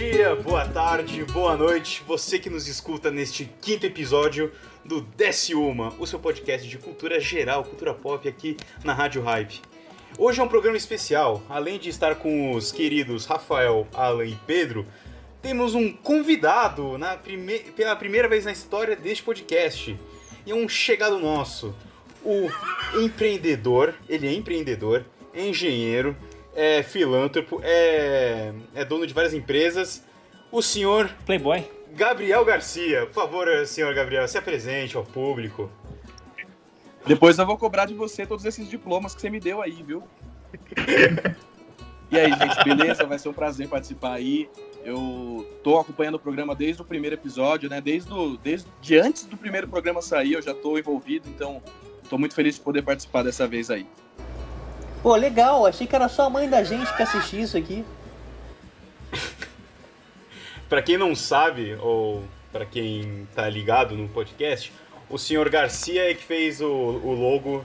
dia, boa tarde, boa noite, você que nos escuta neste quinto episódio do Desce Uma, o seu podcast de cultura geral, cultura pop aqui na Rádio Hype. Hoje é um programa especial, além de estar com os queridos Rafael, Alan e Pedro, temos um convidado na prime... pela primeira vez na história deste podcast. E é um chegado nosso, o empreendedor, ele é empreendedor, é engenheiro, é filântropo, é, é dono de várias empresas. O senhor Playboy. Gabriel Garcia. Por favor, senhor Gabriel, se apresente ao público. Depois eu vou cobrar de você todos esses diplomas que você me deu aí, viu? e aí, gente, beleza? Vai ser um prazer participar aí. Eu tô acompanhando o programa desde o primeiro episódio, né? Desde, do, desde de antes do primeiro programa sair, eu já tô envolvido, então tô muito feliz de poder participar dessa vez aí. Pô, legal, achei que era só a mãe da gente que assistia isso aqui. para quem não sabe, ou para quem tá ligado no podcast, o senhor Garcia é que fez o, o logo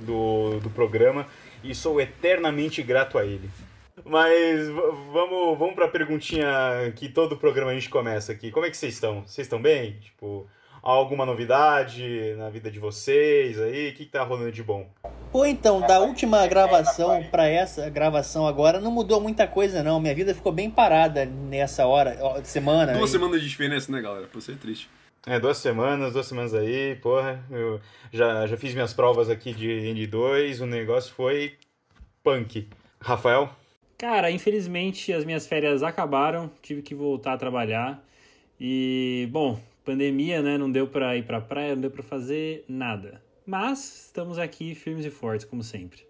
do, do programa e sou eternamente grato a ele. Mas vamos, vamos pra perguntinha que todo programa a gente começa aqui. Como é que vocês estão? Vocês estão bem? Tipo, alguma novidade na vida de vocês aí? O que, que tá rolando de bom? Pô, então, da última gravação para essa gravação agora, não mudou muita coisa, não. Minha vida ficou bem parada nessa hora, semana. Duas aí. semanas de diferença, né, galera? Pra ser triste. É, duas semanas, duas semanas aí, porra. Eu já, já fiz minhas provas aqui de N2, o negócio foi punk. Rafael? Cara, infelizmente as minhas férias acabaram, tive que voltar a trabalhar. E, bom, pandemia, né? Não deu pra ir pra praia, não deu pra fazer nada. Mas estamos aqui firmes e fortes, como sempre.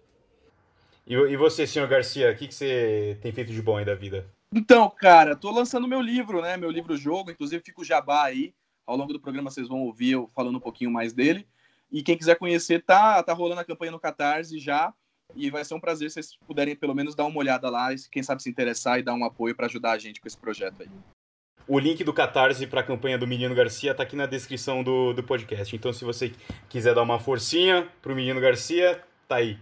E, e você, senhor Garcia, o que, que você tem feito de bom aí da vida? Então, cara, tô lançando meu livro, né? Meu livro-jogo, inclusive fica o jabá aí. Ao longo do programa vocês vão ouvir eu falando um pouquinho mais dele. E quem quiser conhecer, tá, tá rolando a campanha no Catarse já. E vai ser um prazer se vocês puderem pelo menos dar uma olhada lá, e quem sabe se interessar e dar um apoio para ajudar a gente com esse projeto aí. O link do Catarse para a campanha do Menino Garcia está aqui na descrição do, do podcast. Então, se você quiser dar uma forcinha pro Menino Garcia, tá aí.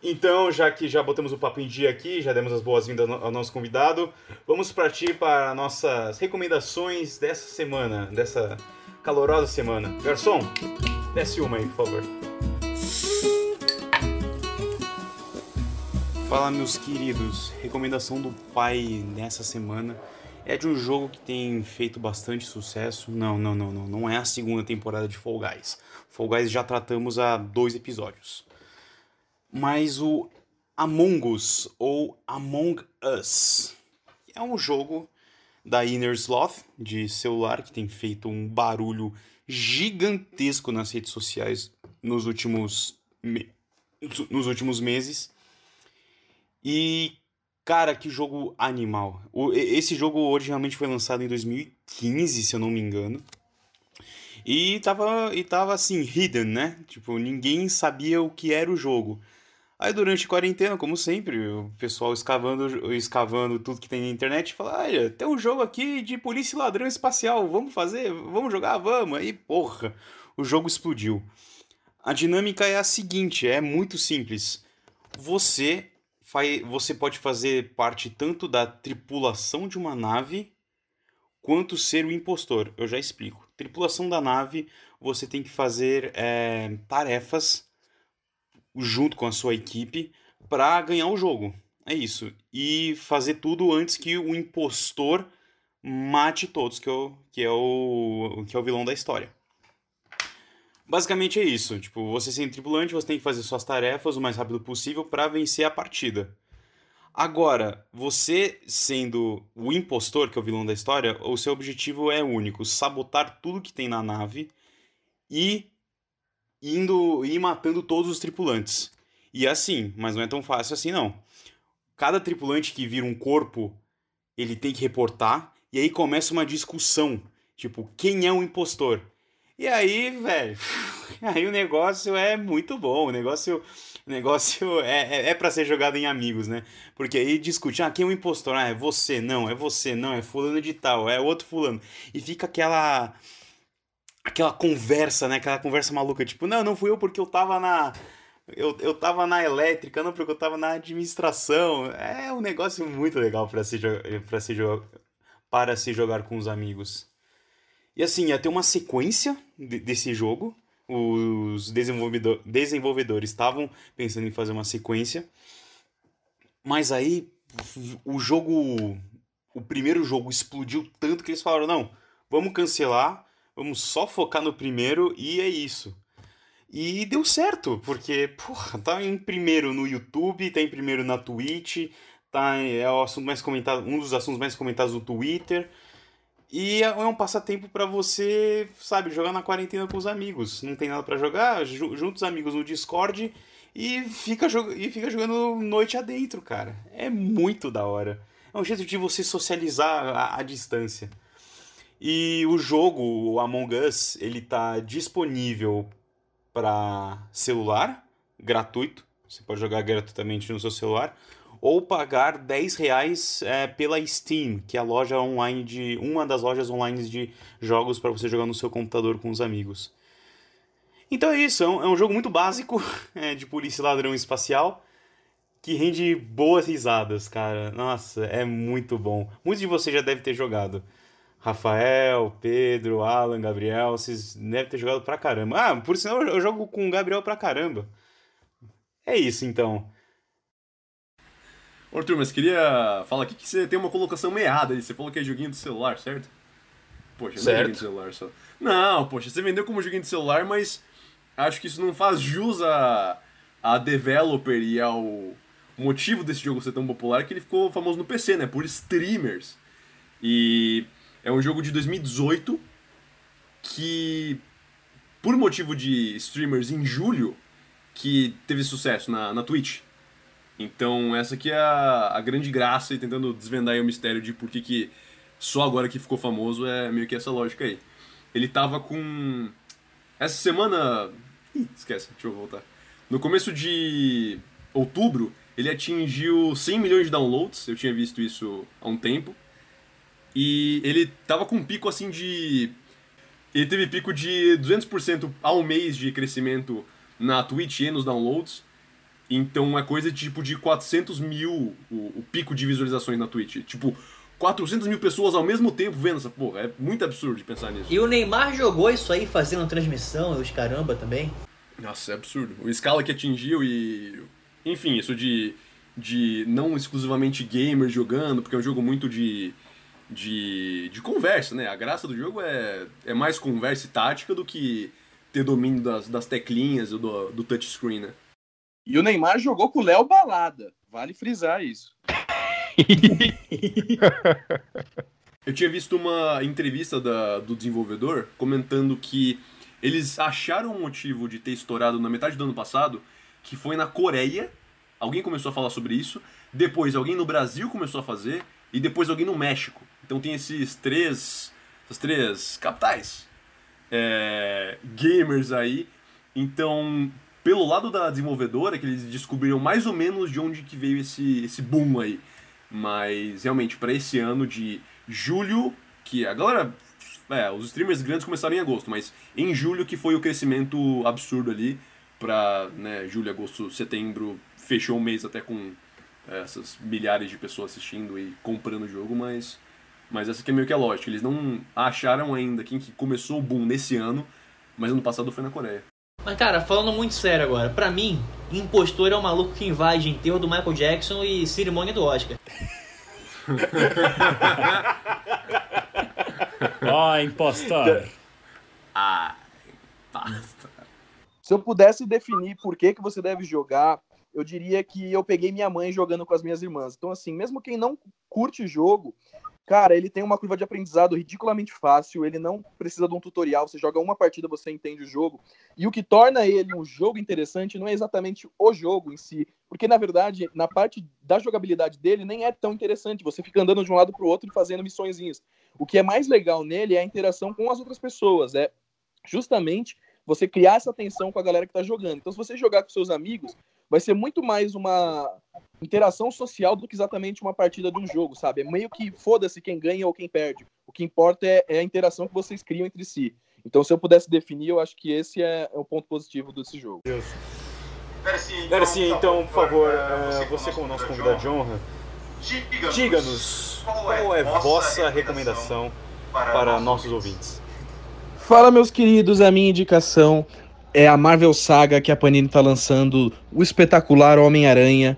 Então, já que já botamos o papo em dia aqui, já demos as boas-vindas ao nosso convidado, vamos partir para nossas recomendações dessa semana, dessa calorosa semana. Garçom, desce uma aí, por favor. Fala, meus queridos. Recomendação do pai nessa semana é de um jogo que tem feito bastante sucesso. Não, não, não, não. Não é a segunda temporada de Fall Guys. Fall Guys já tratamos há dois episódios. Mas o Among Us ou Among Us é um jogo da Inner Sloth de celular que tem feito um barulho gigantesco nas redes sociais nos últimos, nos últimos meses. E Cara, que jogo animal. O, esse jogo originalmente foi lançado em 2015, se eu não me engano. E tava, e tava assim, hidden, né? Tipo, ninguém sabia o que era o jogo. Aí durante a quarentena, como sempre, o pessoal escavando, escavando tudo que tem na internet fala: olha, tem um jogo aqui de polícia e ladrão espacial, vamos fazer? Vamos jogar? Vamos. Aí, porra, o jogo explodiu. A dinâmica é a seguinte: é muito simples. Você você pode fazer parte tanto da tripulação de uma nave quanto ser o impostor. Eu já explico. Tripulação da nave, você tem que fazer é, tarefas junto com a sua equipe para ganhar o jogo. É isso. E fazer tudo antes que o impostor mate todos, que é o, que é o, que é o vilão da história. Basicamente é isso. Tipo, você sendo tripulante, você tem que fazer suas tarefas o mais rápido possível para vencer a partida. Agora, você sendo o impostor, que é o vilão da história, o seu objetivo é único: sabotar tudo que tem na nave e indo e matando todos os tripulantes. E é assim, mas não é tão fácil assim não. Cada tripulante que vira um corpo, ele tem que reportar e aí começa uma discussão, tipo, quem é o impostor? E aí, velho, aí o negócio é muito bom. O negócio, o negócio é, é, é para ser jogado em amigos, né? Porque aí discute, ah, quem é o impostor? Ah, é você, não, é você, não, é fulano de tal, é outro fulano. E fica aquela aquela conversa, né? Aquela conversa maluca, tipo, não, não fui eu porque eu tava na Eu, eu tava na elétrica, não, porque eu tava na administração. É um negócio muito legal para se, pra se, para se jogar com os amigos. E assim, ia ter uma sequência de, desse jogo. Os desenvolvedor, desenvolvedores estavam pensando em fazer uma sequência. Mas aí o jogo. O primeiro jogo explodiu tanto que eles falaram: não, vamos cancelar, vamos só focar no primeiro e é isso. E deu certo, porque, porra, tá em primeiro no YouTube, tá em primeiro na Twitch, tá, é o assunto mais comentado, um dos assuntos mais comentados no Twitter. E é um passatempo para você, sabe, jogar na quarentena com os amigos. Não tem nada para jogar, junta os amigos no Discord e fica, e fica jogando noite adentro, cara. É muito da hora. É um jeito de você socializar à, distância. E o jogo, o Among Us, ele tá disponível para celular, gratuito. Você pode jogar gratuitamente no seu celular. Ou pagar 10 reais é, pela Steam, que é a loja online de. uma das lojas online de jogos para você jogar no seu computador com os amigos. Então é isso, é um, é um jogo muito básico é, de polícia ladrão espacial que rende boas risadas, cara. Nossa, é muito bom. Muitos de vocês já devem ter jogado. Rafael, Pedro, Alan, Gabriel, vocês devem ter jogado pra caramba. Ah, por sinal, eu jogo com o Gabriel pra caramba. É isso, então. Ô, Arthur, mas queria falar aqui que você tem uma colocação meada aí. Você falou que é joguinho do celular, certo? Poxa, não é joguinho do celular só. Não, poxa, você vendeu como joguinho de celular, mas acho que isso não faz jus a, a developer e ao motivo desse jogo ser tão popular que ele ficou famoso no PC, né? Por streamers. E é um jogo de 2018 que, por motivo de streamers em julho, que teve sucesso na, na Twitch. Então essa aqui é a, a grande graça e tentando desvendar o mistério de por que, que só agora que ficou famoso é meio que essa lógica aí. Ele tava com... Essa semana Ih, esquece, deixa eu voltar. No começo de outubro, ele atingiu 100 milhões de downloads, eu tinha visto isso há um tempo. E ele tava com um pico assim de. Ele teve pico de 200% ao mês de crescimento na Twitch e nos downloads. Então é coisa tipo de 400 mil o, o pico de visualizações na Twitch. Tipo, 400 mil pessoas ao mesmo tempo vendo essa porra. É muito absurdo de pensar nisso. E o Neymar jogou isso aí fazendo transmissão e os caramba também. Nossa, é absurdo. O escala que atingiu e. Enfim, isso de, de não exclusivamente gamers jogando, porque é um jogo muito de, de, de conversa, né? A graça do jogo é, é mais conversa e tática do que ter domínio das, das teclinhas do, do touchscreen, né? E o Neymar jogou com o Léo Balada. Vale frisar isso. Eu tinha visto uma entrevista da, do desenvolvedor comentando que eles acharam um motivo de ter estourado na metade do ano passado, que foi na Coreia. Alguém começou a falar sobre isso. Depois alguém no Brasil começou a fazer. E depois alguém no México. Então tem esses três. Essas três capitais. É, gamers aí. Então, pelo lado da desenvolvedora, que eles descobriram mais ou menos de onde que veio esse, esse boom aí. Mas realmente, para esse ano de julho, que a galera. É, os streamers grandes começaram em agosto, mas em julho que foi o crescimento absurdo ali. Pra né, julho, agosto, setembro, fechou o mês até com é, essas milhares de pessoas assistindo e comprando o jogo, mas. Mas essa aqui é meio que a lógica. Eles não acharam ainda quem que começou o boom nesse ano, mas ano passado foi na Coreia. Mas, cara, falando muito sério agora, pra mim, impostor é o maluco que invade enterro do Michael Jackson e cerimônia do Oscar. Ó, oh, impostor. Ah, basta. Se eu pudesse definir por que, que você deve jogar, eu diria que eu peguei minha mãe jogando com as minhas irmãs. Então, assim, mesmo quem não curte jogo, Cara, ele tem uma curva de aprendizado ridiculamente fácil, ele não precisa de um tutorial, você joga uma partida, você entende o jogo. E o que torna ele um jogo interessante não é exatamente o jogo em si, porque na verdade, na parte da jogabilidade dele nem é tão interessante, você fica andando de um lado para o outro e fazendo missõezinhas. O que é mais legal nele é a interação com as outras pessoas, é justamente você criar essa tensão com a galera que está jogando. Então, se você jogar com seus amigos, vai ser muito mais uma interação social do que exatamente uma partida de um jogo, sabe? É meio que foda-se quem ganha ou quem perde. O que importa é, é, a interação que vocês criam entre si. Então, se eu pudesse definir, eu acho que esse é, é o ponto positivo desse jogo. Deus. Darcy, então, por favor, uh, você como nosso convidado de honra, diga-nos qual é vossa recomendação para nossos ouvintes. Fala, meus queridos, a minha indicação é a Marvel Saga que a Panini está lançando, o espetacular Homem-Aranha,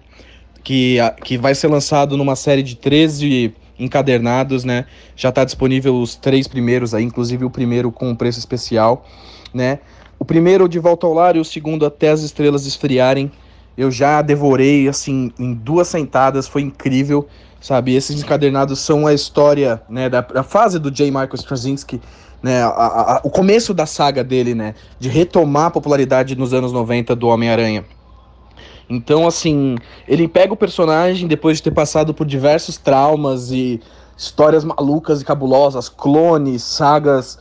que, que vai ser lançado numa série de 13 encadernados, né? Já está disponível os três primeiros aí, inclusive o primeiro com preço especial, né? O primeiro de Volta ao Lar e o segundo até as estrelas esfriarem. Eu já devorei assim em duas sentadas, foi incrível, sabe? Esses encadernados são a história, né, da, da fase do J. Michael Straczynski, né, a, a, o começo da saga dele, né, de retomar a popularidade nos anos 90 do Homem-Aranha. Então, assim, ele pega o personagem depois de ter passado por diversos traumas e histórias malucas e cabulosas, clones, sagas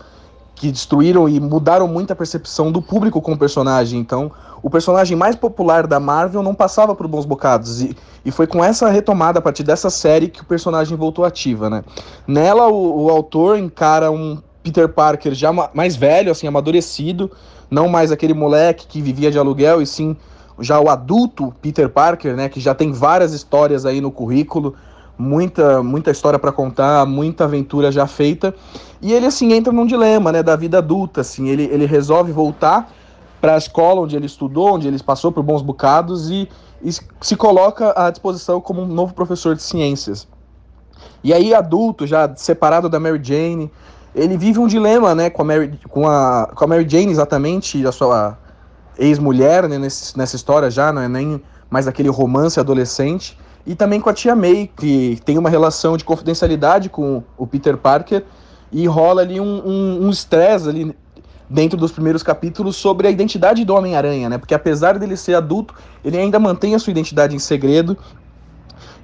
que destruíram e mudaram muito a percepção do público com o personagem. Então, o personagem mais popular da Marvel não passava por bons bocados. E, e foi com essa retomada, a partir dessa série, que o personagem voltou ativa, né? Nela, o, o autor encara um Peter Parker já mais velho, assim, amadurecido, não mais aquele moleque que vivia de aluguel, e sim já o adulto Peter Parker, né, que já tem várias histórias aí no currículo, muita muita história para contar, muita aventura já feita. E ele assim entra num dilema, né, da vida adulta, assim, ele, ele resolve voltar para a escola onde ele estudou, onde ele passou por bons bocados e, e se coloca à disposição como um novo professor de ciências. E aí adulto, já separado da Mary Jane, ele vive um dilema, né, com a Mary, com a, com a Mary Jane exatamente, a sua ex-mulher, né, nesse, nessa história já, não é nem mais aquele romance adolescente, e também com a tia May, que tem uma relação de confidencialidade com o Peter Parker, e rola ali um estresse um, um ali dentro dos primeiros capítulos sobre a identidade do Homem-Aranha, né? Porque apesar dele ser adulto, ele ainda mantém a sua identidade em segredo.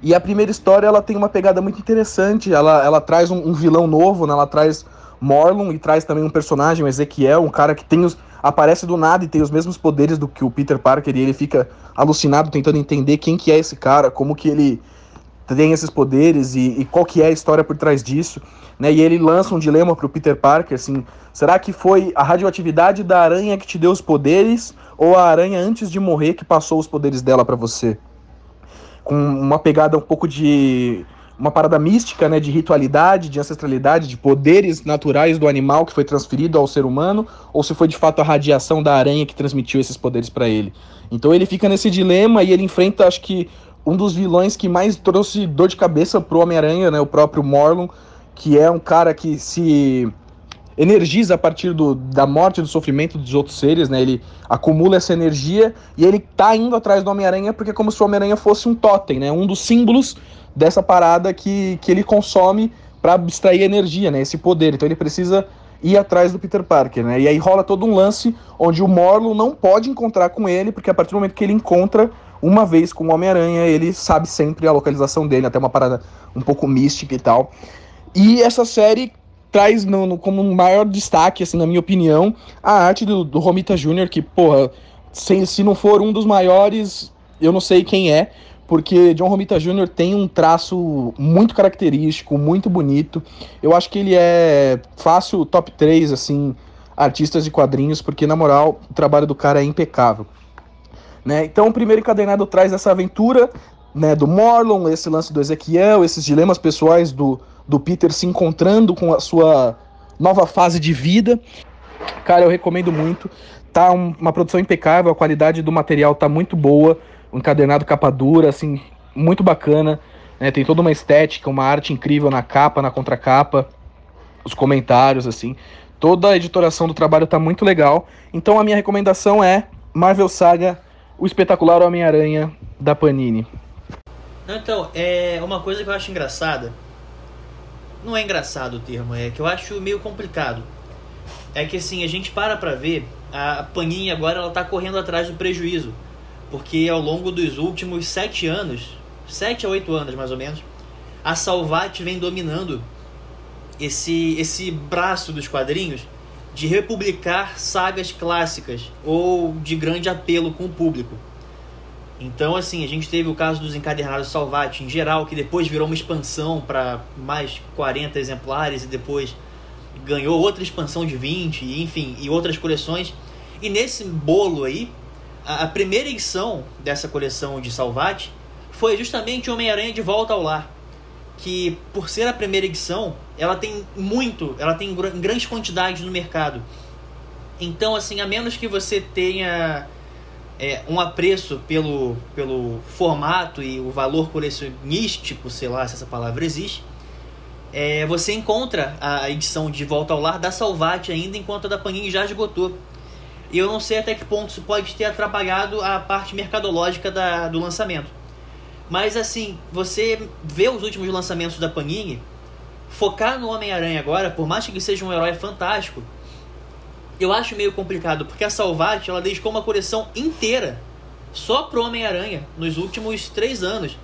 E a primeira história ela tem uma pegada muito interessante. Ela, ela traz um, um vilão novo, né? Ela traz Morlun e traz também um personagem, o Ezequiel, um cara que tem os, aparece do nada e tem os mesmos poderes do que o Peter Parker e ele fica alucinado tentando entender quem que é esse cara, como que ele tem esses poderes e, e qual que é a história por trás disso, né? E ele lança um dilema pro Peter Parker, assim, será que foi a radioatividade da aranha que te deu os poderes ou a aranha antes de morrer que passou os poderes dela para você? Com uma pegada um pouco de uma parada mística, né, de ritualidade, de ancestralidade, de poderes naturais do animal que foi transferido ao ser humano, ou se foi de fato a radiação da aranha que transmitiu esses poderes para ele. Então ele fica nesse dilema e ele enfrenta, acho que um dos vilões que mais trouxe dor de cabeça pro Homem-Aranha, né, o próprio Morlun, que é um cara que se energiza a partir do, da morte e do sofrimento dos outros seres, né? Ele acumula essa energia e ele tá indo atrás do Homem-Aranha porque é como se o Homem-Aranha fosse um totem, né? Um dos símbolos dessa parada que, que ele consome para abstrair energia, né? Esse poder. Então ele precisa ir atrás do Peter Parker, né? E aí rola todo um lance onde o Morlun não pode encontrar com ele, porque a partir do momento que ele encontra uma vez com o Homem-Aranha, ele sabe sempre a localização dele, até uma parada um pouco mística e tal. E essa série traz no, no, como um maior destaque, assim, na minha opinião, a arte do, do Romita Jr., que, porra, se, se não for um dos maiores, eu não sei quem é, porque John Romita Jr. tem um traço muito característico, muito bonito. Eu acho que ele é fácil top 3, assim, artistas de quadrinhos, porque, na moral, o trabalho do cara é impecável. Né? Então, o primeiro encadernado traz essa aventura né, do Morlon, esse lance do Ezequiel, esses dilemas pessoais do, do Peter se encontrando com a sua nova fase de vida. Cara, eu recomendo muito. Tá um, uma produção impecável, a qualidade do material tá muito boa um encadernado capa dura, assim, muito bacana. Né? Tem toda uma estética, uma arte incrível na capa, na contracapa, os comentários, assim. Toda a editoração do trabalho tá muito legal. Então a minha recomendação é Marvel Saga, o espetacular Homem-Aranha da Panini. Então, é uma coisa que eu acho engraçada. Não é engraçado o termo, é que eu acho meio complicado. É que assim, a gente para pra ver, a Panini agora ela tá correndo atrás do prejuízo porque ao longo dos últimos sete anos, sete a oito anos mais ou menos, a Salvat vem dominando esse, esse braço dos quadrinhos de republicar sagas clássicas ou de grande apelo com o público. Então, assim, a gente teve o caso dos encadernados Salvat em geral, que depois virou uma expansão para mais 40 exemplares e depois ganhou outra expansão de 20, enfim, e outras coleções. E nesse bolo aí, a, primeira edição dessa coleção de Salvati foi justamente Homem-Aranha de Volta ao Lar. Que, por ser a primeira edição, ela tem muito, ela tem em grandes quantidades no mercado. Então, assim, a menos que você tenha é, um apreço pelo, pelo formato e o valor colecionístico, sei lá se essa palavra existe, é, você encontra a edição de Volta ao Lar da Salvati ainda, enquanto a da Panini já esgotou. E eu não sei até que ponto isso pode ter atrapalhado a parte mercadológica da, do lançamento. Mas assim, você vê os últimos lançamentos da Panini, focar no Homem-Aranha agora, por mais que ele seja um herói fantástico, eu acho meio complicado, porque a Salvati ela dedicou uma coleção inteira só pro Homem-Aranha nos últimos três anos.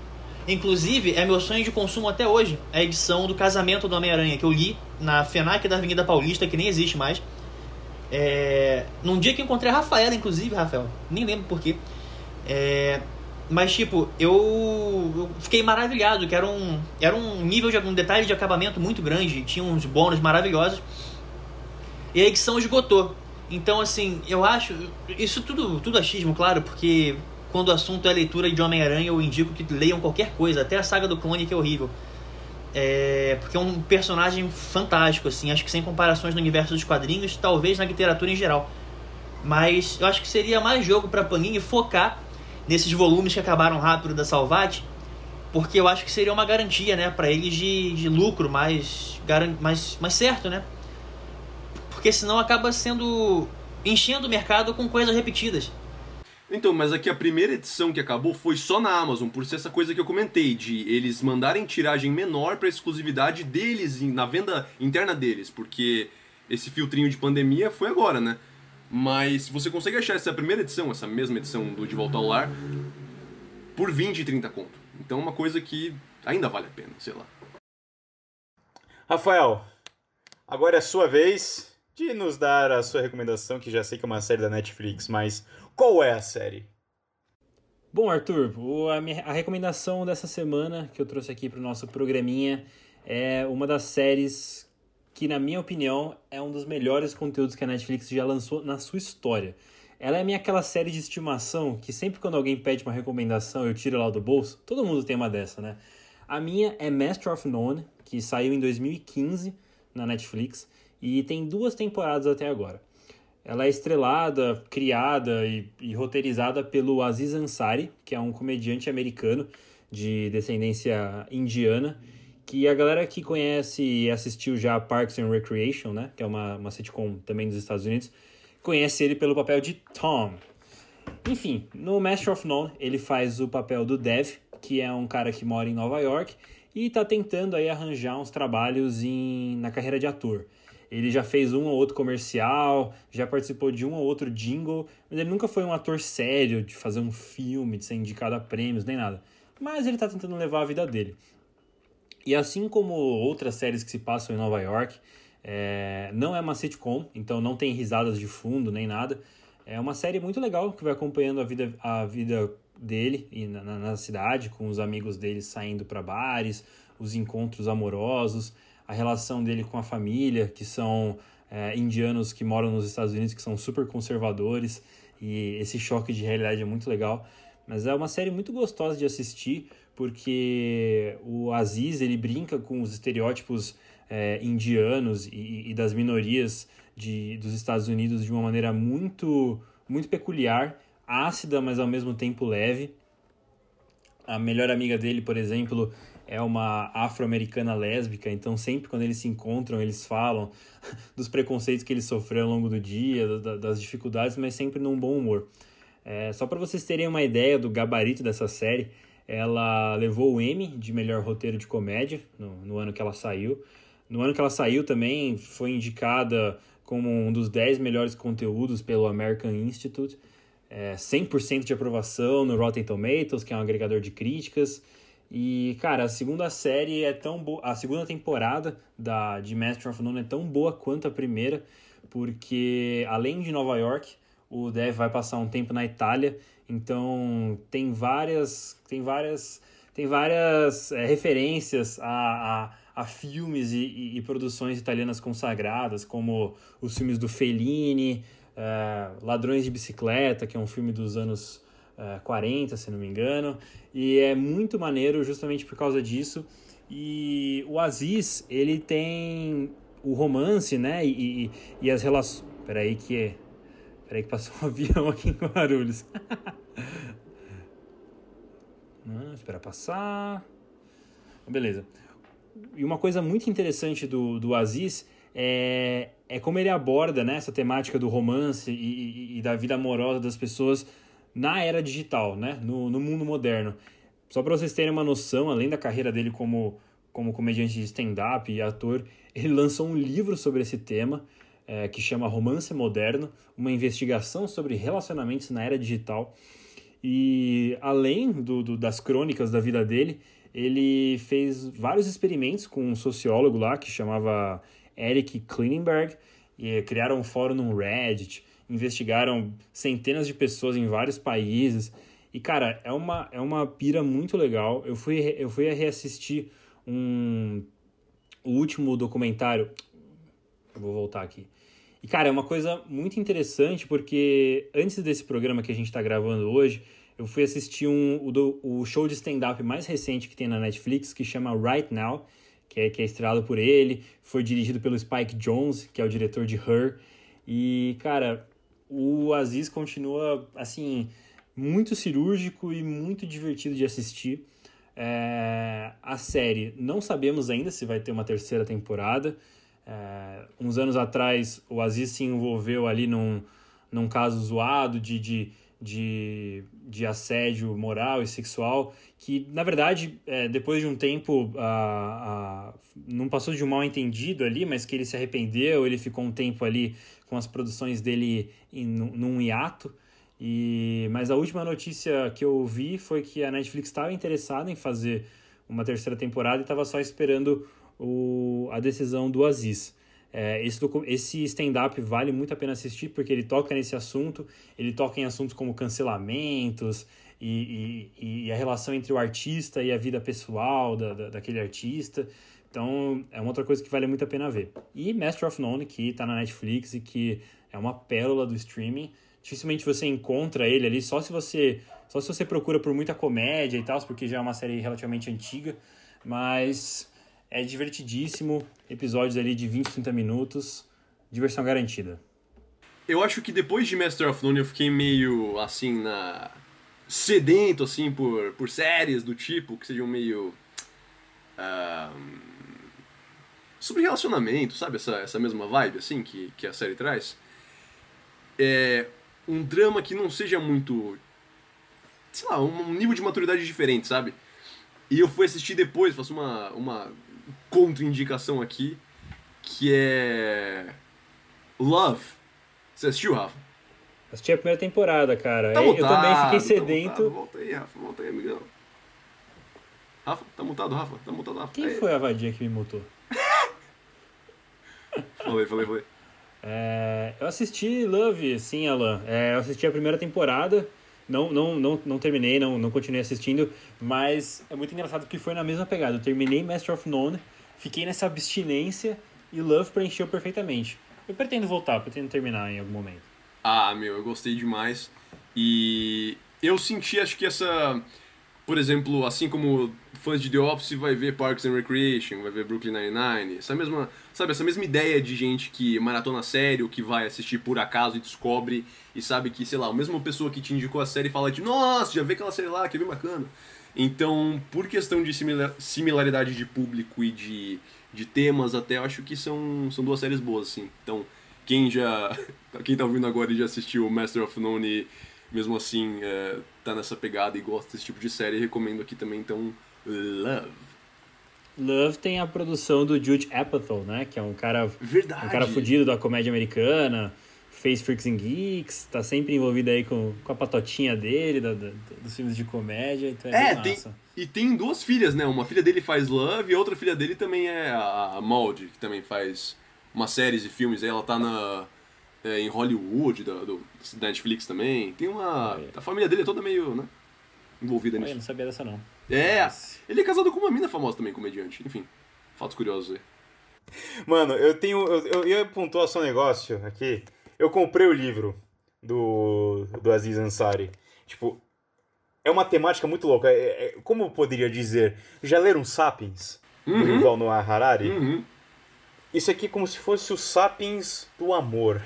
Inclusive, é meu sonho de consumo até hoje, a edição do Casamento do Homem-Aranha, que eu li na FENAC da Avenida Paulista, que nem existe mais. É... Num dia que encontrei a Rafaela, inclusive, Rafael, nem lembro porquê. É... Mas, tipo, eu... eu, fiquei maravilhado, que era um, era um nível de um detalhe de acabamento muito grande, tinha uns bônus maravilhosos. E a edição esgotou. Então, assim, eu acho. Isso tudo, tudo achismo, claro, porque quando o assunto é leitura de Homem-Aranha, eu indico que leiam qualquer coisa, até a saga do clone, que é horrível. É, porque é um personagem fantástico, assim, acho que sem comparações no universo dos quadrinhos, talvez na literatura em geral. Mas eu acho que seria mais jogo para Panini focar nesses volumes que acabaram rápido da Salvati, porque eu acho que seria uma garantia, né, para eles de, de lucro mais, mais, mais certo, né? Porque senão acaba sendo enchendo o mercado com coisas repetidas. Então, mas aqui a primeira edição que acabou foi só na Amazon, por ser essa coisa que eu comentei, de eles mandarem tiragem menor para exclusividade deles, na venda interna deles, porque esse filtrinho de pandemia foi agora, né? Mas você consegue achar essa primeira edição, essa mesma edição do De Volta ao Lar, por 20 e 30 conto. Então é uma coisa que ainda vale a pena, sei lá. Rafael, agora é a sua vez de nos dar a sua recomendação, que já sei que é uma série da Netflix, mas qual é a série? Bom, Arthur, a, minha, a recomendação dessa semana que eu trouxe aqui para o nosso programinha é uma das séries que, na minha opinião, é um dos melhores conteúdos que a Netflix já lançou na sua história. Ela é minha aquela série de estimação que sempre quando alguém pede uma recomendação eu tiro lá do bolso. Todo mundo tem uma dessa, né? A minha é Master of None, que saiu em 2015 na Netflix e tem duas temporadas até agora. Ela é estrelada, criada e, e, roteirizada pelo Aziz Ansari, que é um comediante americano de descendência indiana, que a galera que conhece e assistiu já Parks and Recreation, né, que é uma, uma sitcom também dos Estados Unidos, conhece ele pelo papel de Tom. Enfim, no Master of None ele faz o papel do Dev, que é um cara que mora em Nova York e está tentando aí arranjar uns trabalhos em, na carreira de ator. Ele já fez um ou outro comercial, já participou de um ou outro jingle, mas ele nunca foi um ator sério de fazer um filme, de ser indicado a prêmios, nem nada. Mas ele está tentando levar a vida dele. E assim como outras séries que se passam em Nova York, é, não é uma sitcom, então não tem risadas de fundo nem nada. É uma série muito legal que vai acompanhando a vida, a vida dele e na, na cidade, com os amigos dele saindo para bares, os encontros amorosos a relação dele com a família, que são é, indianos que moram nos Estados Unidos, que são super conservadores, e esse choque de realidade é muito legal. Mas é uma série muito gostosa de assistir, porque o Aziz ele brinca com os estereótipos é, indianos e, e, das minorias de, dos Estados Unidos de uma maneira muito, muito peculiar, ácida, mas ao mesmo tempo leve. A melhor amiga dele, por exemplo, é uma afro-americana lésbica, então sempre quando eles se encontram, eles falam dos preconceitos que ele sofreu ao longo do dia, das dificuldades, mas sempre num bom humor. É, só para vocês terem uma ideia do gabarito dessa série, ela levou o Emmy de melhor roteiro de comédia no, no ano que ela saiu. No ano que ela saiu também foi indicada como um dos 10 melhores conteúdos pelo American Institute. É, 100% de aprovação no Rotten Tomatoes, que é um agregador de críticas. E, cara, a segunda série é tão boa. A segunda temporada da, de Master of None é tão boa quanto a primeira, porque além de Nova York, o Dev vai passar um tempo na Itália, então tem várias. Tem várias. Tem várias é, referências a, a, a filmes e, e, e, produções italianas consagradas, como os filmes do Fellini, uh, Ladrões de Bicicleta, que é um filme dos anos uh, 40, se não me engano, e é muito maneiro justamente por causa disso. E o Aziz, ele tem o romance, né, e, e, e as relações... Peraí que é... Peraí que passou um avião aqui em Guarulhos. Não, espera passar. Beleza. E uma coisa muito interessante do, do Aziz é, é como ele aborda né, essa temática do romance e, e, e da vida amorosa das pessoas na era digital, né, no, no mundo moderno. Só para vocês terem uma noção, além da carreira dele como, como comediante de stand-up e ator, ele lançou um livro sobre esse tema é, que chama Romance Moderno, uma investigação sobre relacionamentos na era digital. E além do, do, das crônicas da vida dele, ele fez vários experimentos com um sociólogo lá que chamava Eric Klinenberg, e criaram um fórum no Reddit, investigaram centenas de pessoas em vários países. E, cara, é uma, é uma pira muito legal. Eu fui, eu fui reassistir um, o último documentário. Eu vou voltar aqui. E, cara, é uma coisa muito interessante porque antes desse programa que a gente está gravando hoje, eu fui assistir um, o, o show de stand-up mais recente que tem na Netflix, que chama Right Now, que é, que é estrelado por ele. Foi dirigido pelo Spike Jones, que é o diretor de Her. E, cara, o Aziz continua, assim, muito cirúrgico e muito divertido de assistir. É, a série, não sabemos ainda se vai ter uma terceira temporada. É, uns anos atrás, o Aziz se envolveu ali num, num caso zoado de, de, de, de assédio moral e sexual, que, na verdade, é, depois de um tempo, a, a, não passou de um mal entendido ali, mas que ele se arrependeu, ele ficou um tempo ali com as produções dele em, num hiato. E, mas a última notícia que eu vi foi que a Netflix estava interessada em fazer uma terceira temporada e estava só esperando o, a decisão do Aziz. É, esse, esse stand-up vale muito a pena assistir porque ele toca nesse assunto, ele toca em assuntos como cancelamentos e, e, e a relação entre o artista e a vida pessoal da, da, daquele artista. Então é uma outra coisa que vale muito a pena ver. E Master of None, que está na Netflix e que é uma pérola do streaming. Dificilmente você encontra ele ali, só se você só se você procura por muita comédia e tal, porque já é uma série relativamente antiga. Mas é divertidíssimo, episódios ali de 20, 30 minutos, diversão garantida. Eu acho que depois de Master of None eu fiquei meio assim na sedento assim por, por séries do tipo que sejam meio uh, sobre relacionamento, sabe essa, essa mesma vibe assim que, que a série traz. É um drama que não seja muito sei lá, um nível de maturidade diferente, sabe? E eu fui assistir depois, faço uma, uma contraindicação aqui, que é. Love. Você assistiu, Rafa? Assisti a primeira temporada, cara. Tá eu mutado, também fiquei tá sedento. Tá volta aí, Rafa, volta aí, amigão. Rafa, tá mutado, Rafa? Tá mutado, Rafa? Quem aí. foi a vadia que me mutou? Falei, falei, falei. É, eu assisti Love, sim, Alan. É, eu assisti a primeira temporada. Não, não, não, não terminei, não, não continuei assistindo, mas é muito engraçado que foi na mesma pegada. Eu terminei Master of None, fiquei nessa abstinência e Love preencheu perfeitamente. Eu pretendo voltar, pretendo terminar em algum momento. Ah, meu, eu gostei demais. E eu senti, acho que essa por exemplo, assim como fãs de The Office vai ver Parks and Recreation, vai ver Brooklyn Nine-Nine, essa mesma, sabe, essa mesma ideia de gente que maratona série ou que vai assistir por acaso e descobre e sabe que, sei lá, a mesma pessoa que te indicou a série fala de, nossa, já vê aquela série lá, que é bem bacana. Então, por questão de similaridade de público e de, de temas até, eu acho que são, são duas séries boas, assim. Então, quem já, quem tá ouvindo agora e já assistiu Master of None mesmo assim é, tá nessa pegada e gosta desse tipo de série, recomendo aqui também, então, Love. Love tem a produção do Jude Apatow, né? Que é um cara, Verdade. um cara fudido da comédia americana, fez Freaks and Geeks, tá sempre envolvido aí com, com a patotinha dele, da, da, dos filmes de comédia, então é, é tem, E tem duas filhas, né? Uma filha dele faz Love e outra filha dele também é a, Maud, que também faz umas séries e filmes. Aí ela tá na é, em Hollywood, da, do, da Netflix também. Tem uma. A família dele é toda meio, né? Envolvida nisso. Eu não sabia dessa não. É, Mas... ele é casado com uma mina famosa também, comediante. Enfim, fatos curiosos aí. Mano, eu tenho. Eu, eu ia pontuar só um negócio aqui. eu comprei o livro do, do Aziz Ansari. Tipo, é uma temática muito louca. É, é, como eu poderia dizer? Já leram Sapiens? Uhum. Do Yuval Noah Harari? Uhum. Isso aqui é como se fosse o Sapiens do amor,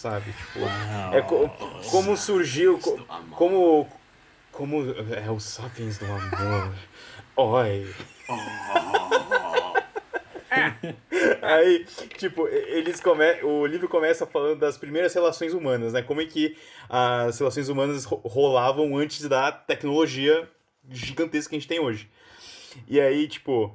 sabe? Tipo, Uau. é co- como surgiu, co- como como é o Sapiens do amor. Oi. Aí, tipo, eles come... o livro começa falando das primeiras relações humanas, né? Como é que as relações humanas ro- rolavam antes da tecnologia gigantesca que a gente tem hoje. E aí, tipo,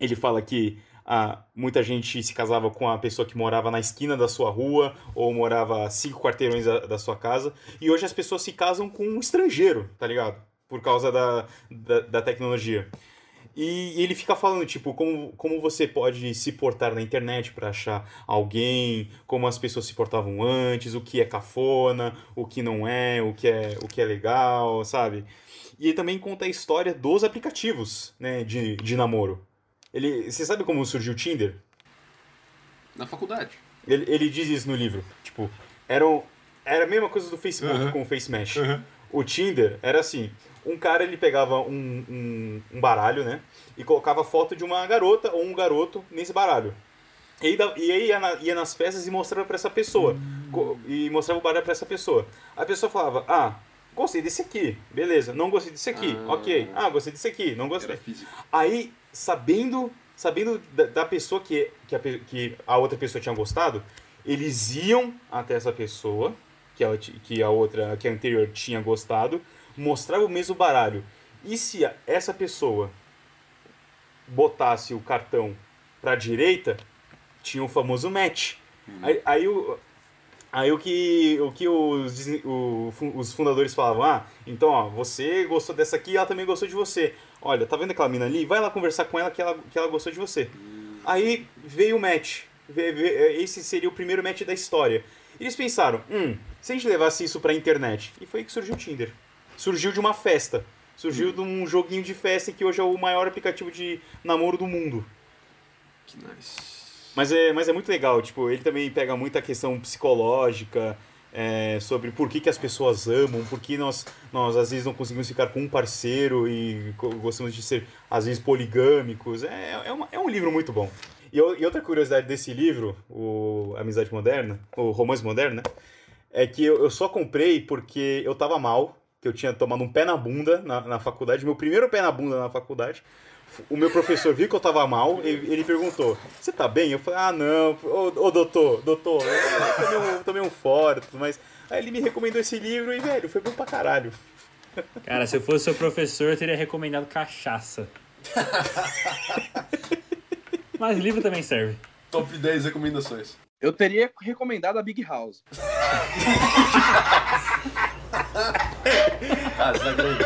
ele fala que ah, muita gente se casava com a pessoa que morava na esquina da sua rua ou morava cinco quarteirões da, da sua casa. E hoje as pessoas se casam com um estrangeiro, tá ligado? Por causa da, da, da tecnologia. E ele fica falando, tipo, como, como você pode se portar na internet para achar alguém, como as pessoas se portavam antes, o que é cafona, o que não é, o que é, o que é legal, sabe? E ele também conta a história dos aplicativos, né, de, de namoro. Ele, você sabe como surgiu o Tinder? Na faculdade. Ele, ele diz isso no livro. Tipo, era, era a mesma coisa do Facebook Uhum. com o FaceMesh. Uhum. O Tinder era assim: um cara ele pegava um, um, um baralho, né? E colocava foto de uma garota ou um garoto nesse baralho. E aí, e aí ia, na- ia nas festas e mostrava pra essa pessoa. Co- E mostrava o baralho pra essa pessoa. A pessoa falava: Ah, gostei desse aqui, beleza. Não gostei desse aqui, Ah. ok. Ah, gostei desse aqui, não gostei. Aí, sabendo, sabendo da, da pessoa que, que, a, que a outra pessoa tinha gostado, eles iam até essa pessoa que, ela, que a outra, que a anterior tinha gostado, mostrava o mesmo baralho. E se a- essa pessoa botasse o cartão pra direita, tinha o famoso match. Aí, aí o, Aí o que, o que os, o os fundadores falavam, ah, então ó, você gostou dessa aqui, ela também gostou de você. Olha, tá vendo aquela mina ali? Vai lá conversar com ela que ela, que ela gostou de você. Aí veio o match. Ve- Esse seria o primeiro match da história. Eles pensaram, hum, se a gente levasse isso pra internet? E foi aí que surgiu o Tinder. Surgiu de uma festa. Surgiu de um joguinho de festa que hoje é o maior aplicativo de namoro do mundo. Que nice. Mas é, mas é muito legal, tipo, ele também pega muita questão psicológica é, sobre por que, que as pessoas amam, por que nós, nós às vezes não conseguimos ficar com um parceiro e gostamos de ser, às vezes, poligâmicos. É, é, uma- é um livro muito bom. E, e outra curiosidade desse livro, o Amizade Moderna, o Romance Moderno, né? É que eu, eu só comprei porque eu tava mal, que eu tinha tomado um pé na bunda na, na faculdade, meu primeiro pé na bunda na faculdade. O meu professor viu que eu tava mal, ele, ele perguntou: Você tá bem? Eu falei: Ah, não, ô, ô doutor, doutor, eu tomei um, tomei um fora, tudo mais. Aí ele me recomendou esse livro e, velho, foi bom pra caralho. Cara, se eu fosse seu professor, eu teria recomendado cachaça. Mas livro também serve. Top 10 recomendações. Eu teria recomendado a Big House. Cara, tá grande.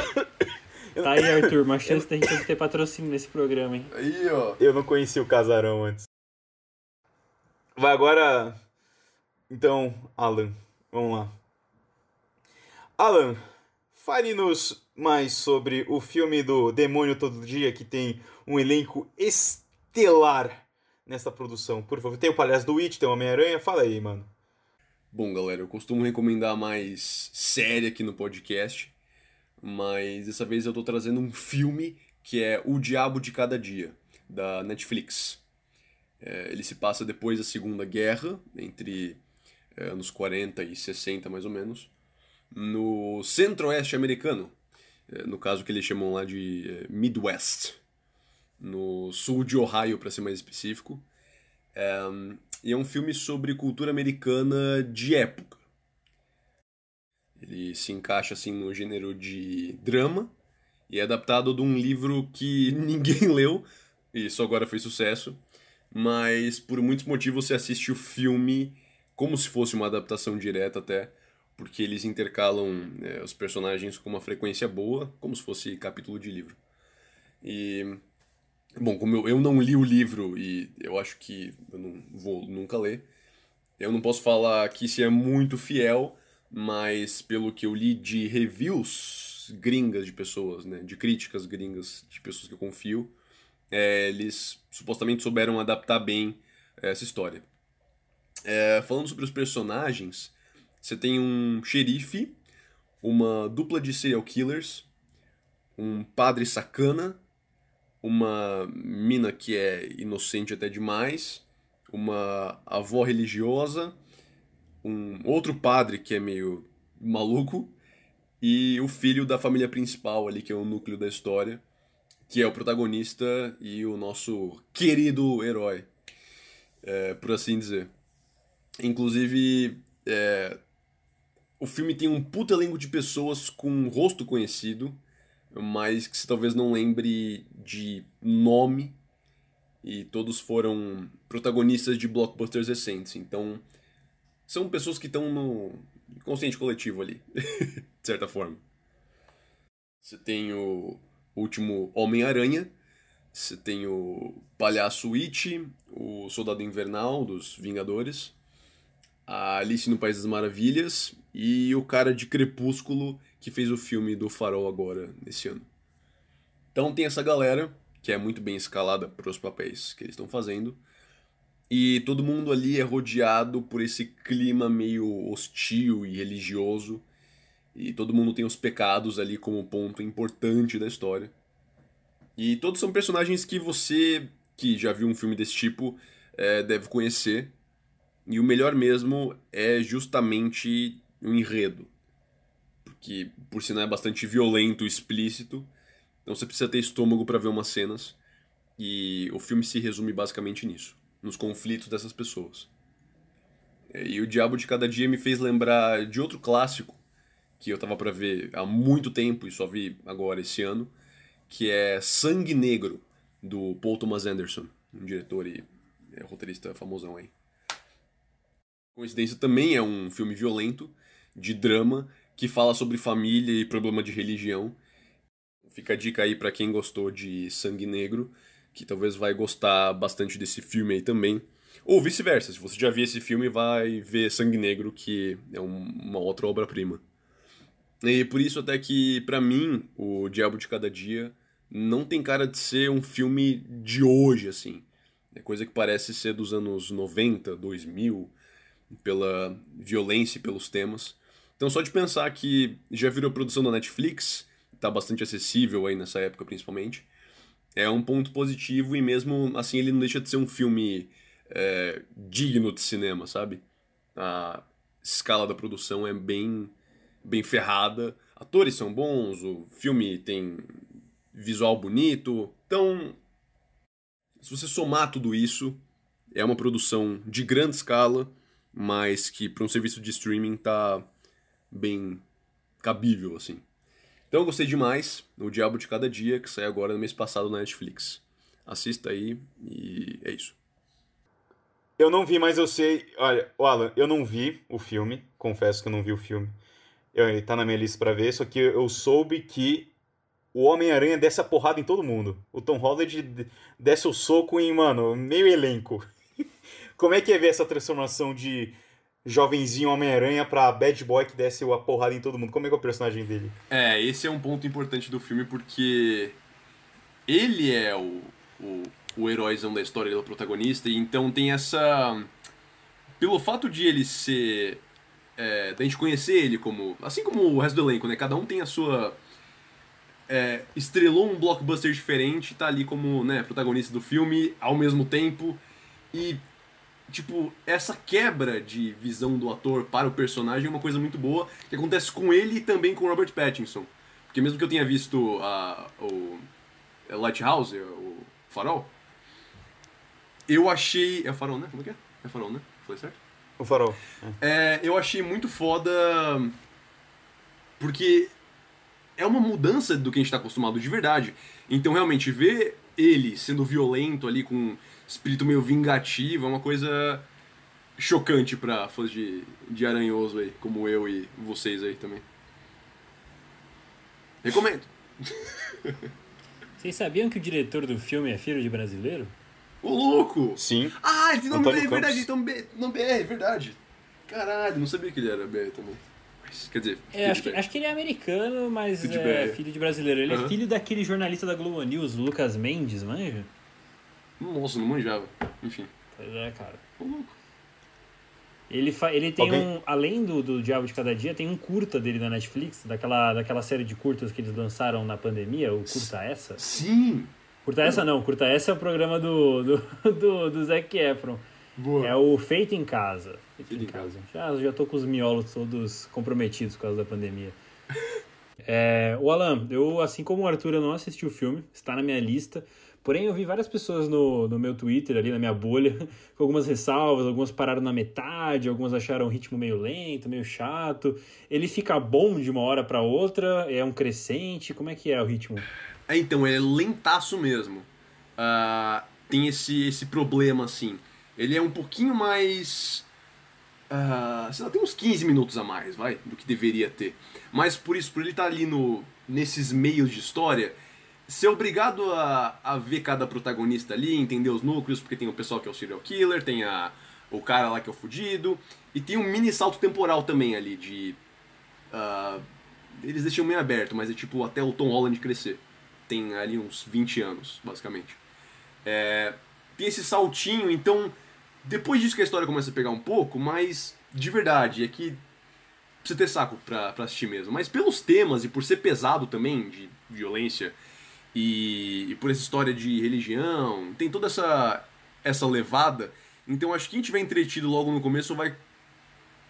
Tá aí, Arthur, uma chance da gente ter patrocínio nesse programa, hein? Aí, ó. Eu não conhecia o casarão antes. Vai agora. Então, Alan, vamos lá. Alan, fale-nos mais sobre o filme do Demônio Todo Dia, que tem um elenco estelar nessa produção. Por favor, tem o Palhaço do It, tem o Homem-Aranha, fala aí, mano. Bom, galera, eu costumo recomendar mais série aqui no podcast, mas dessa vez eu tô trazendo um filme que é O Diabo de Cada Dia, da Netflix. É, ele se passa depois da Segunda Guerra, entre é, anos 40 e 60 mais ou menos, no centro-oeste americano, é, no caso que eles chamam lá de é, Midwest, no sul de Ohio, para ser mais específico. É, e é um filme sobre cultura americana de época. Ele se encaixa assim no gênero de drama e é adaptado de um livro que ninguém leu e isso agora foi sucesso, mas por muitos motivos você assiste o filme como se fosse uma adaptação direta até, porque eles intercalam é, os personagens com uma frequência boa, como se fosse capítulo de livro. E Bom, como eu, eu não li o livro e eu acho que eu não vou nunca ler, eu não posso falar aqui se é muito fiel, mas pelo que eu li de reviews gringas de pessoas, né, de críticas gringas de pessoas que eu confio, é, eles supostamente souberam adaptar bem essa história. É, falando sobre os personagens, Você tem um xerife, uma dupla de serial killers, um padre sacana, uma mina que é inocente até demais, uma avó religiosa, um outro padre que é meio maluco e o filho da família principal ali, que é o núcleo da história, que é o protagonista e o nosso querido herói, é, por assim dizer. Inclusive, é, o filme tem um puta elenco de pessoas com um rosto conhecido, mas que você talvez não lembre de nome, e todos foram protagonistas de blockbusters recentes. Então, são pessoas que estão no consciente coletivo ali, de certa forma. Você tem o último Homem-Aranha, você tem o Palhaço It, o Soldado Invernal dos Vingadores, a Alice no País das Maravilhas e o cara de Crepúsculo que fez o filme do Farol agora, nesse ano. Então tem essa galera que é muito bem escalada para os papéis que eles estão fazendo. E todo mundo ali é rodeado por esse clima meio hostil e religioso. E todo mundo tem os pecados ali como ponto importante da história. E todos são personagens que você, que já viu um filme desse tipo, é, deve conhecer. E o melhor mesmo é justamente o enredo. Porque, por sinal, é bastante violento e explícito. Então você precisa ter estômago para ver umas cenas. E o filme se resume basicamente nisso nos conflitos dessas pessoas. E o Diabo de Cada Dia me fez lembrar de outro clássico que eu tava para ver há muito tempo e só vi agora esse ano, que é Sangue Negro, do Paul Thomas Anderson, um diretor e é, roteirista famosão aí. Coincidência também é um filme violento, de drama, que fala sobre família e problema de religião, Fica a dica aí para quem gostou de Sangue Negro, que talvez vai gostar bastante desse filme aí também. Ou vice-versa, se você já viu esse filme, vai ver Sangue Negro, que é um, uma outra obra-prima. E por isso até que, para mim, o Diabo de Cada Dia não tem cara de ser um filme de hoje, assim. É coisa que parece ser dos anos 90, 2000, pela violência e pelos temas. Então só de pensar que já virou produção da Netflix, tá bastante acessível aí nessa época principalmente, é um ponto positivo e mesmo assim ele não deixa de ser um filme é, digno de cinema, sabe? A escala da produção é bem, bem ferrada, atores são bons, o filme tem visual bonito, então se você somar tudo isso, é uma produção de grande escala, mas que para um serviço de streaming tá bem cabível, assim. Então eu gostei demais. O Diabo de Cada Dia, que saiu agora no mês passado na Netflix. Assista aí e é isso. Eu não vi, mas eu sei. Olha, Alan, eu não vi o filme. Confesso que eu não vi o filme. Eu, tá na minha lista para ver, só que eu soube que o Homem-Aranha desce a porrada em todo mundo. O Tom Holland desce o soco em, mano, meio elenco. Como é que é ver essa transformação de jovenzinho Homem-Aranha pra bad boy que desce a porrada em todo mundo. Como é que é o personagem dele? É, esse é um ponto importante do filme porque ele é o, o, o heróizão da história, ele é o protagonista, e então tem essa. Pelo fato de ele ser. É, da gente conhecer ele como. Assim como o resto do elenco, né? Cada um tem a sua. É, estrelou um blockbuster diferente, tá ali como né, protagonista do filme ao mesmo tempo. E tipo, essa quebra de visão do ator para o personagem é uma coisa muito boa, que acontece com ele e também com Robert Pattinson. Porque mesmo que eu tenha visto a, o Lighthouse, o Farol, eu achei... É o Farol, né? Como é que é? É Farol, né? Foi certo? O Farol. É. é, eu achei muito foda porque é uma mudança do que a gente está acostumado de verdade. Então, realmente, ver ele sendo violento ali com espírito meio vingativo, é uma coisa chocante pra fãs de, de Aranhoso aí, como eu e vocês aí também. Recomendo. Vocês sabiam que o diretor do filme é filho de brasileiro? Ô louco! Sim. Ah, esse nome é verdade, então B, não BR, é verdade. Caralho, não sabia que ele era BR também. Mas, quer dizer, é, acho, que, acho que ele é americano, mas filho é filho de brasileiro. Ele uhum. é filho daquele jornalista da Globo News, Lucas Mendes, manja? Nossa, não manjava. Enfim. Pois é, cara. Tô louco. Ele, fa... ele tem Alguém? um. Além do, do Diabo de Cada Dia, tem um curta dele na Netflix, daquela, daquela série de curtas que eles lançaram na pandemia, o Curta Essa. Sim! Curta Essa não, Curta Essa é o programa do, do, do, do Zac Efron. Boa. É o Feito em Casa. Feito, Feito em Casa. casa. Já, já tô com os miolos todos comprometidos por causa da pandemia. é, o Alan, eu, assim como o Arthur, eu não assisti o filme, está na minha lista. Porém, eu vi várias pessoas no, no meu Twitter, ali na minha bolha, com algumas ressalvas, algumas pararam na metade, algumas acharam o ritmo meio lento, meio chato. Ele fica bom de uma hora para outra? É um crescente? Como é que é o ritmo? É, então, ele é lentaço mesmo. Uh, tem esse, esse problema, assim. Ele é um pouquinho mais. Uh, sei lá, tem uns 15 minutos a mais, vai, do que deveria ter. Mas por isso, por ele estar tá ali no, nesses meios de história, ser obrigado a, a ver cada protagonista ali, entender os núcleos, porque tem o pessoal que é o serial killer, tem a, o cara lá que é o fudido, e tem um mini salto temporal também ali, de. Uh, eles deixam meio aberto, mas é tipo até o Tom Holland crescer. Tem ali uns 20 anos, basicamente. É, tem esse saltinho, então depois disso que a história começa a pegar um pouco, mas de verdade, é que precisa ter saco pra, pra assistir mesmo. Mas pelos temas e por ser pesado também, de violência, e, e por essa história de religião, tem toda essa, essa levada. Então acho que quem tiver entretido logo no começo vai,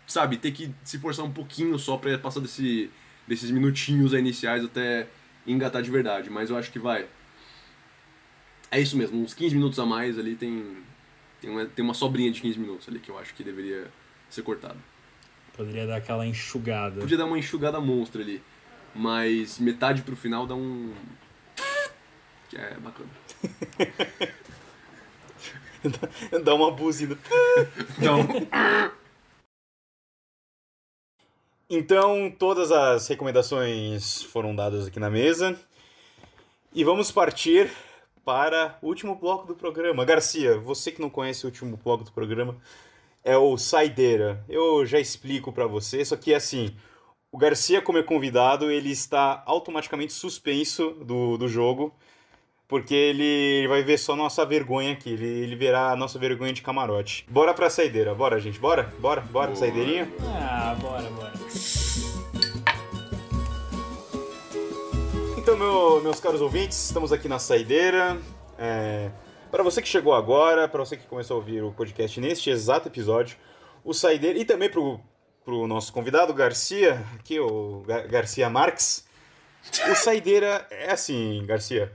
sabe, ter que se forçar um pouquinho só pra passar desse, desses minutinhos iniciais até engatar de verdade. Mas eu acho que vai. É isso mesmo, uns 15 minutos a mais ali tem, tem uma, tem uma sobrinha de 15 minutos ali que eu acho que deveria ser cortada. Poderia dar aquela enxugada. Podia dar uma enxugada monstra ali. Mas metade pro final dá um. Que é bacana. dá uma buzina. Então. Então, todas as recomendações foram dadas aqui na mesa. E vamos partir para o último bloco do programa. Garcia, você que não conhece o último bloco do programa, é o Saideira. Eu já explico para você, só que assim, o Garcia, como é convidado, ele está automaticamente suspenso do, do jogo, porque ele vai ver só nossa vergonha aqui, ele, ele verá a nossa vergonha de camarote. Bora pra Saideira, bora gente, bora? Bora, bora, Boa. saideirinha? Ah, bora, bora. Então, meu, meus caros ouvintes, estamos aqui na saideira. É, para você que chegou agora, para você que começou a ouvir o podcast neste exato episódio, o saideira e também para o nosso convidado Garcia, aqui o Garcia Marques. O saideira é assim, Garcia.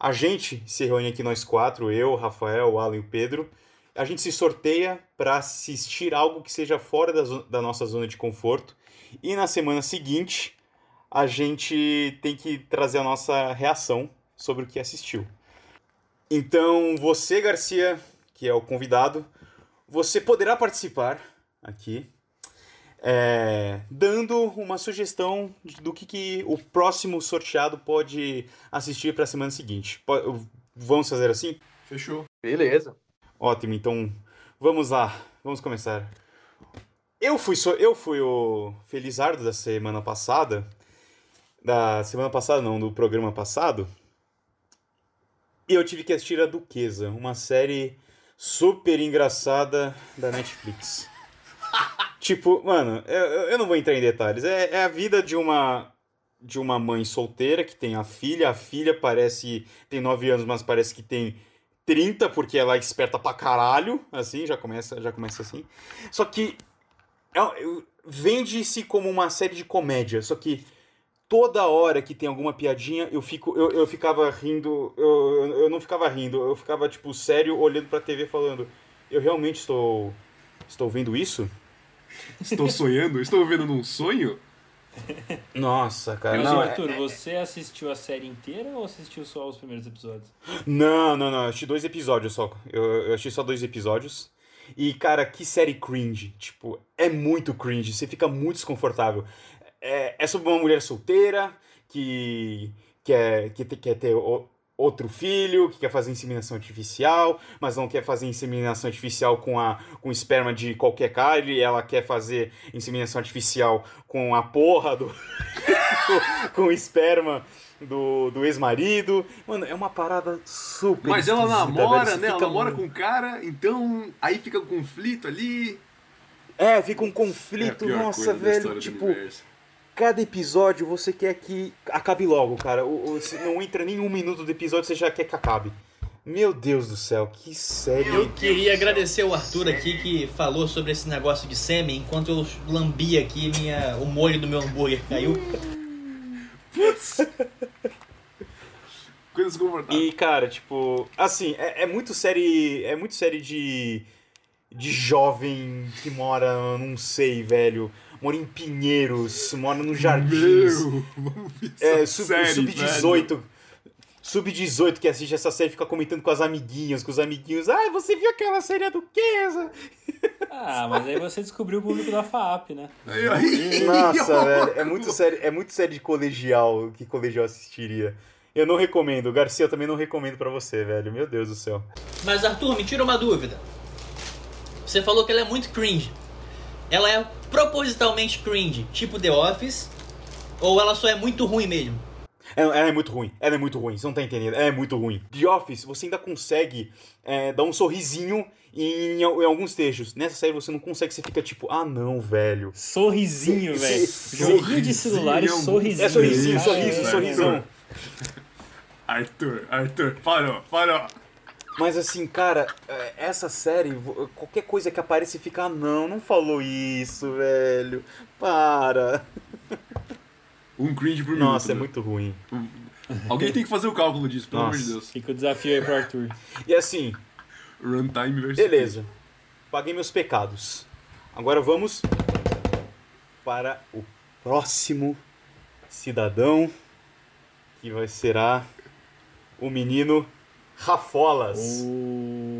A gente se reúne aqui nós quatro, eu, Rafael, o Alan e o Pedro. A gente se sorteia para assistir algo que seja fora da, da nossa zona de conforto. E na semana seguinte a gente tem que trazer a nossa reação sobre o que assistiu. Então, você, Garcia, que é o convidado, você poderá participar aqui, é, dando uma sugestão do que, que o próximo sorteado pode assistir para a semana seguinte. Vamos fazer assim? Fechou. Beleza. Ótimo, então vamos lá, vamos começar. Eu fui, eu fui o Felizardo da semana passada da semana passada, não, do programa passado. E eu tive que assistir a Duquesa, uma série super engraçada da Netflix. Tipo, mano, eu, eu não vou entrar em detalhes. É, é a vida de uma de uma mãe solteira que tem a filha. A filha parece. tem 9 anos, mas parece que tem 30, porque ela é esperta pra caralho. Assim, já começa, já começa assim. Só que. É, Vende-se como uma série de comédia. Só que toda hora que tem alguma piadinha, eu fico eu, eu ficava rindo, eu, eu não ficava rindo, eu ficava tipo sério olhando pra TV falando, eu realmente estou estou vendo isso? Estou sonhando? Estou vendo num sonho? Nossa, cara. Não, Arthur, é... você assistiu a série inteira ou assistiu só os primeiros episódios? Não, não, não. Eu assisti dois episódios só. Eu, eu assisti só dois episódios. E, cara, que série cringe. Tipo, é muito cringe. Você fica muito desconfortável é, é sobre uma mulher solteira que quer, que quer ter outro filho, que quer fazer inseminação artificial, mas não quer fazer inseminação artificial com, a, com esperma de qualquer cara, e ela quer fazer inseminação artificial com a porra do. com, com o esperma do, do ex-marido. Mano, é uma parada super. Mas ela namora, velho, né? Ela namora com o cara, então aí fica um conflito ali. É, fica um conflito, É a pior nossa, velho. Tipo. Cada episódio você quer que acabe logo, cara. O, o- se não entra nem um minuto do episódio, você já quer que acabe. Meu Deus do céu, que série. Eu queria agradecer o Arthur aqui que falou sobre esse negócio de sêmen enquanto eu lambia aqui minha, o molho do meu hambúrguer caiu. Coisas confortáveis. E, cara, tipo, assim, é, é muito série. É muito série de. De jovem que mora, não sei, velho. Mora em Pinheiros, mora nos jardins. Meu, vamos ver É, essa sub- série, sub-18. velho. Sub-18 que assiste essa série fica comentando com as amiguinhas, com os amiguinhos. Ah, você viu aquela série a Duquesa? Ah, mas aí você descobriu o público da FAP, né? Nossa, velho, é muito série, é muito série de colegial que colegial assistiria. Eu não recomendo, Garcia, eu também não recomendo pra você, velho. Meu Deus do céu. Mas Arthur, me tira uma dúvida. Você falou que ela é muito cringe. Ela é propositalmente cringe, tipo The Office, ou ela só é muito ruim mesmo? Ela, ela é muito ruim, ela é muito ruim, você não tá entendendo, ela é muito ruim. The Office, você ainda consegue é, dar um sorrisinho em, em alguns trechos. Nessa série você não consegue, você fica tipo, ah não, velho. Sorrisinho, velho. Joguinho de celular e sorrisinho, sorrisinho. É sorrisinho, sorriso, é, sorrisão. Arthur, Arthur, parou, parou. Mas assim, cara, é, essa série, qualquer coisa que aparece fica, ah não, não falou isso, velho. Para. Um cringe por Nossa, é minuto. muito ruim. né? Alguém tem que fazer o cálculo disso, pelo amor de. Deus. Fica o desafio aí pro Arthur. E assim, Runtime versus. beleza. Paguei meus pecados. Agora vamos para o próximo cidadão, que vai será o menino Rafolas.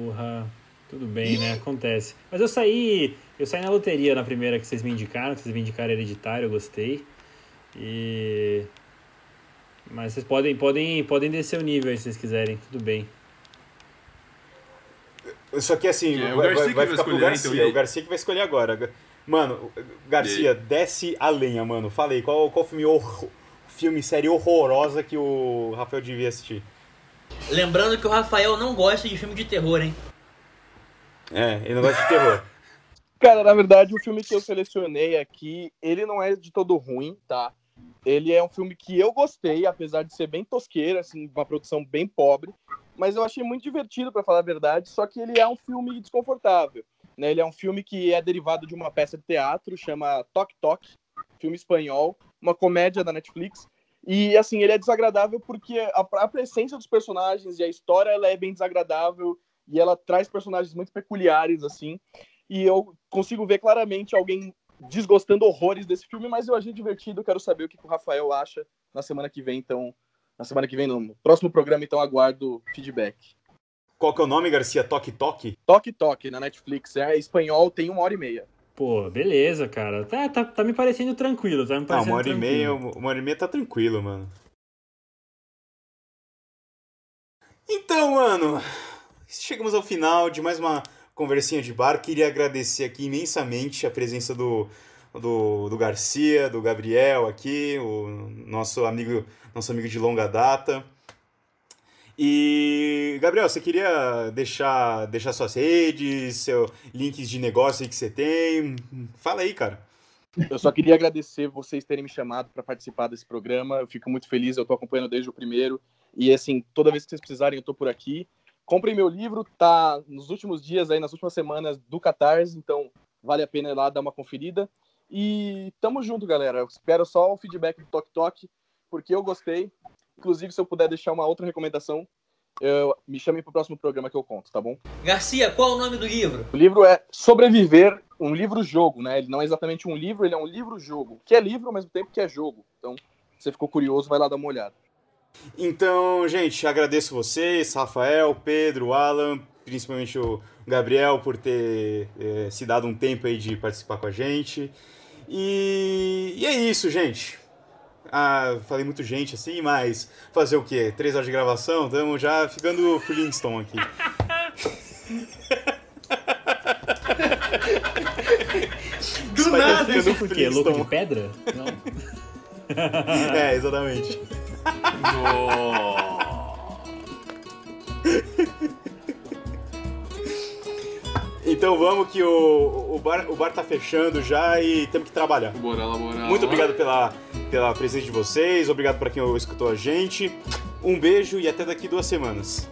Porra. Tudo bem, né? Acontece. Mas eu saí. Eu saí na loteria na primeira que vocês me indicaram, que vocês me indicaram hereditário, eu gostei. E. Mas vocês podem, podem, podem descer o nível aí se vocês quiserem, tudo bem. Só que assim, É, o vai, Garcia vai, que vai vai ficar pro escolher, Garcia. então, o Garcia que vai escolher agora. Mano, Garcia, desce a lenha, mano. Falei, qual, qual filme, horror, filme, série horrorosa que o Rafael devia assistir? Lembrando que o Rafael não gosta de filme de terror, hein? É, ele não gosta de terror. Cara, na verdade, o filme que eu selecionei aqui, ele não é de todo ruim, tá? Ele é um filme que eu gostei, apesar de ser bem tosqueiro, assim, uma produção bem pobre, mas eu achei muito divertido, pra falar a verdade, só que ele é um filme desconfortável, né? Ele é um filme que é derivado de uma peça de teatro, chama Toque Toque, filme espanhol, uma comédia da Netflix, e, assim, ele é desagradável porque a própria essência dos personagens e a história, ela é bem desagradável, e ela traz personagens muito peculiares, assim, e eu consigo ver claramente alguém desgostando horrores desse filme, mas eu achei divertido, quero saber o que o Rafael acha na semana que vem, então, na semana que vem, no próximo programa, então aguardo feedback. Qual que é o nome, Garcia? Toque Toque? Toque Toque, na Netflix, é espanhol, tem uma hora e meia. Pô, beleza, cara. Tá, tá, tá me parecendo tranquilo, tá me Ah, parecendo uma hora e meia, tranquilo. uma hora e meia tá tranquilo, mano. Então, mano, chegamos ao final de mais uma conversinha de bar. Queria agradecer aqui imensamente a presença do, do, do Garcia, do Gabriel aqui, o nosso amigo, nosso amigo de longa data. E, Gabriel, você queria deixar, deixar suas redes, seu links de negócio que você tem? Fala aí, cara. Eu só queria agradecer vocês terem me chamado para participar desse programa. Eu fico muito feliz, eu tô acompanhando desde o primeiro. E assim, toda vez que vocês precisarem, eu tô por aqui. Comprem meu livro, tá nos últimos dias aí, nas últimas semanas do Catarse, então vale a pena ir lá dar uma conferida. E tamo junto, galera. Eu espero só o feedback do Tok Tok, porque eu gostei. Inclusive, se eu puder deixar uma outra recomendação, eu, me chamem pro próximo programa que eu conto, tá bom? Garcia, qual o nome do livro? O livro é Sobreviver, um livro-jogo, né? Ele não é exatamente um livro, ele é um livro-jogo. Que é livro ao mesmo tempo que é jogo. Então, se você ficou curioso, vai lá dar uma olhada. Então, gente, agradeço vocês, Rafael, Pedro, Alan, principalmente o Gabriel por ter eh, se dado um tempo aí de participar com a gente. E, e é isso, gente. Ah, falei muito gente assim, mas fazer o quê? Três horas de gravação? Estamos já ficando Flintstone aqui. Do nada! ficando Por quê? Louco de pedra? Não. É, exatamente. Então Então vamos que o, o, bar, o bar tá fechando já e temos que trabalhar. Bora lá, bora lá. Muito obrigado pela, pela presença de vocês, obrigado para quem escutou a gente. Um beijo e até daqui duas semanas.